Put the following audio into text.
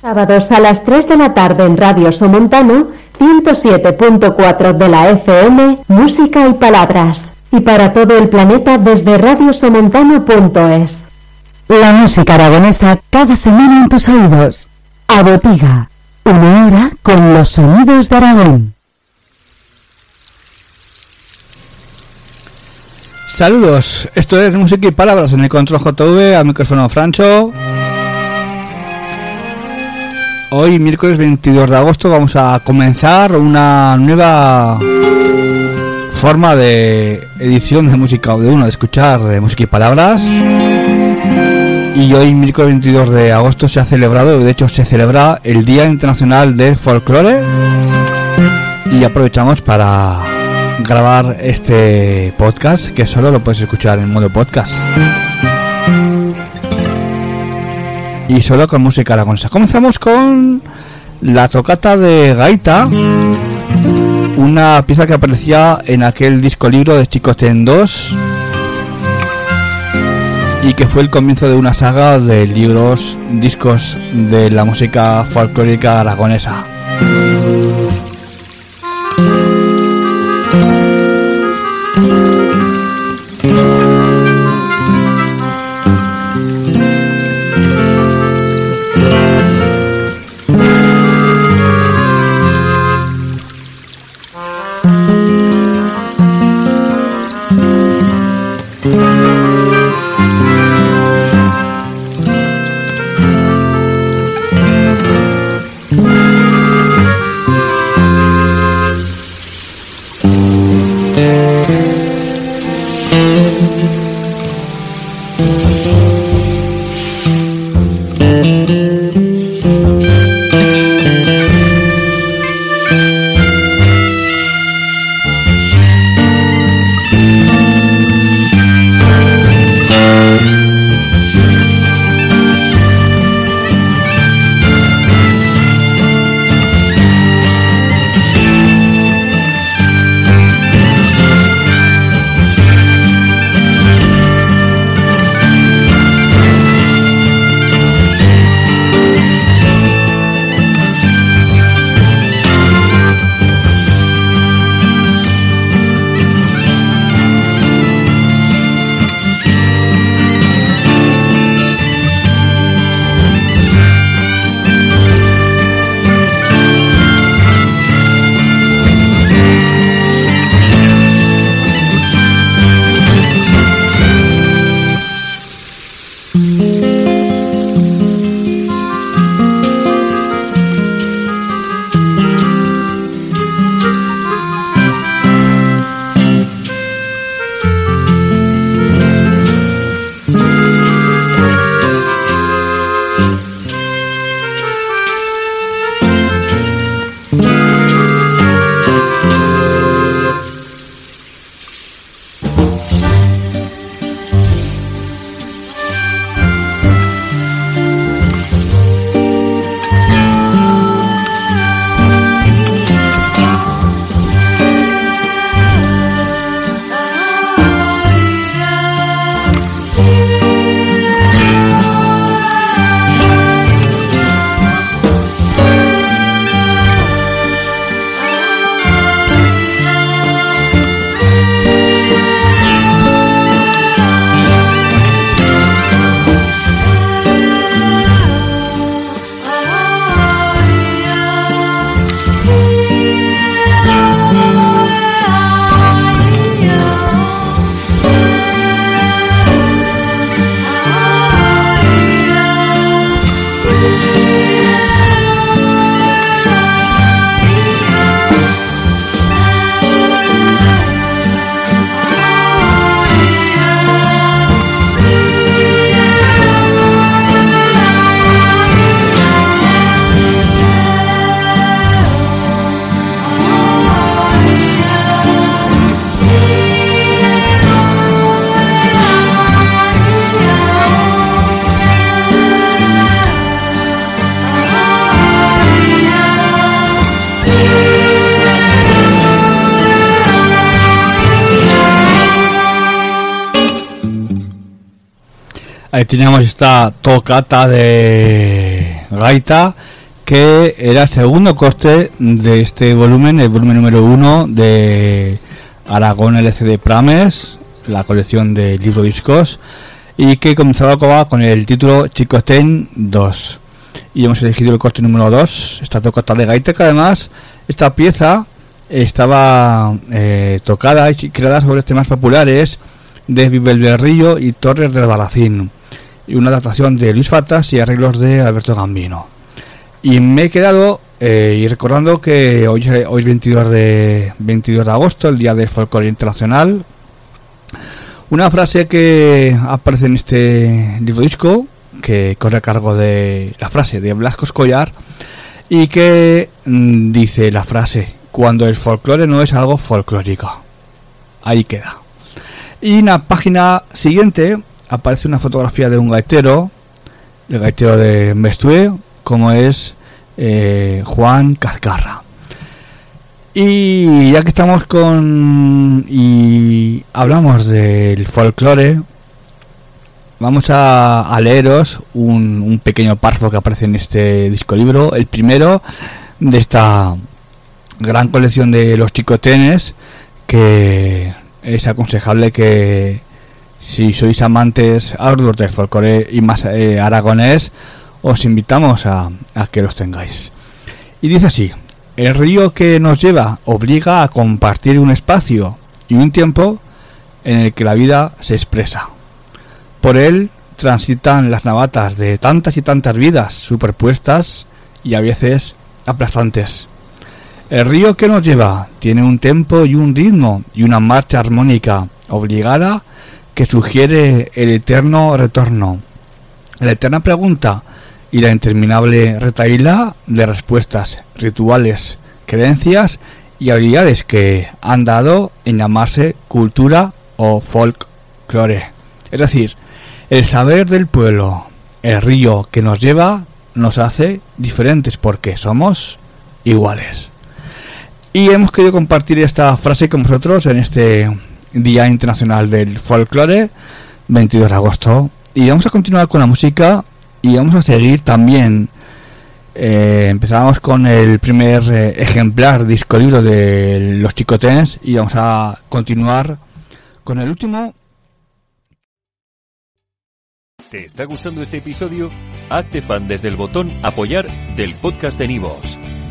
Sábados a las 3 de la tarde en Radio Somontano, 107.4 de la FM, Música y Palabras. Y para todo el planeta desde radiosomontano.es. La música aragonesa cada semana en tus oídos. A Botiga. Una hora con los sonidos de Aragón. Saludos, esto es Música y Palabras en el control JV, al micrófono Francho. Hoy, miércoles 22 de agosto, vamos a comenzar una nueva forma de edición de música o de uno, de escuchar música y palabras. Y hoy, miércoles 22 de agosto, se ha celebrado, de hecho se celebra el Día Internacional del Folclore. Y aprovechamos para grabar este podcast, que solo lo puedes escuchar en modo podcast y solo con música aragonesa. Comenzamos con la tocata de gaita, una pieza que aparecía en aquel disco libro de Chicoten 2 y que fue el comienzo de una saga de libros, discos de la música folclórica aragonesa. Ahí teníamos esta tocata de gaita que era el segundo corte de este volumen, el volumen número uno de Aragón LCD Prames, la colección de libro discos, y que comenzaba con el título Chicoten 2. Y hemos elegido el corte número 2, esta tocata de gaita, que además esta pieza estaba eh, tocada y creada sobre temas populares de Vivel del Río y Torres del Balacín y una adaptación de Luis Fatas y arreglos de Alberto Gambino. Y me he quedado eh, y recordando que hoy, hoy es 22 de, 22 de agosto, el día del folclore internacional. Una frase que aparece en este libro disco, que corre a cargo de la frase de Blasco Escollar, y que mm, dice la frase, cuando el folclore no es algo folclórico. Ahí queda. Y en la página siguiente aparece una fotografía de un gaitero, el gaitero de Mestué, como es eh, Juan Cazcarra. Y ya que estamos con y hablamos del folclore, vamos a, leeros un, un, pequeño párrafo que aparece en este disco libro, el primero de esta gran colección de los chicotenes que es aconsejable que si sois amantes arduos del folclore y más eh, aragonés, os invitamos a, a que los tengáis. Y dice así, el río que nos lleva obliga a compartir un espacio y un tiempo en el que la vida se expresa. Por él transitan las navatas de tantas y tantas vidas superpuestas y a veces aplastantes. El río que nos lleva tiene un tempo y un ritmo y una marcha armónica obligada que sugiere el eterno retorno, la eterna pregunta y la interminable retaíla de respuestas, rituales, creencias y habilidades que han dado en llamarse cultura o folklore. Es decir, el saber del pueblo, el río que nos lleva, nos hace diferentes porque somos iguales. Y hemos querido compartir esta frase con vosotros en este Día Internacional del Folklore, 22 de agosto. Y vamos a continuar con la música y vamos a seguir también. Eh, empezamos con el primer eh, ejemplar disco libro de los chicotens y vamos a continuar con el último. ¿Te está gustando este episodio? Hazte fan desde el botón apoyar del podcast de Nivos.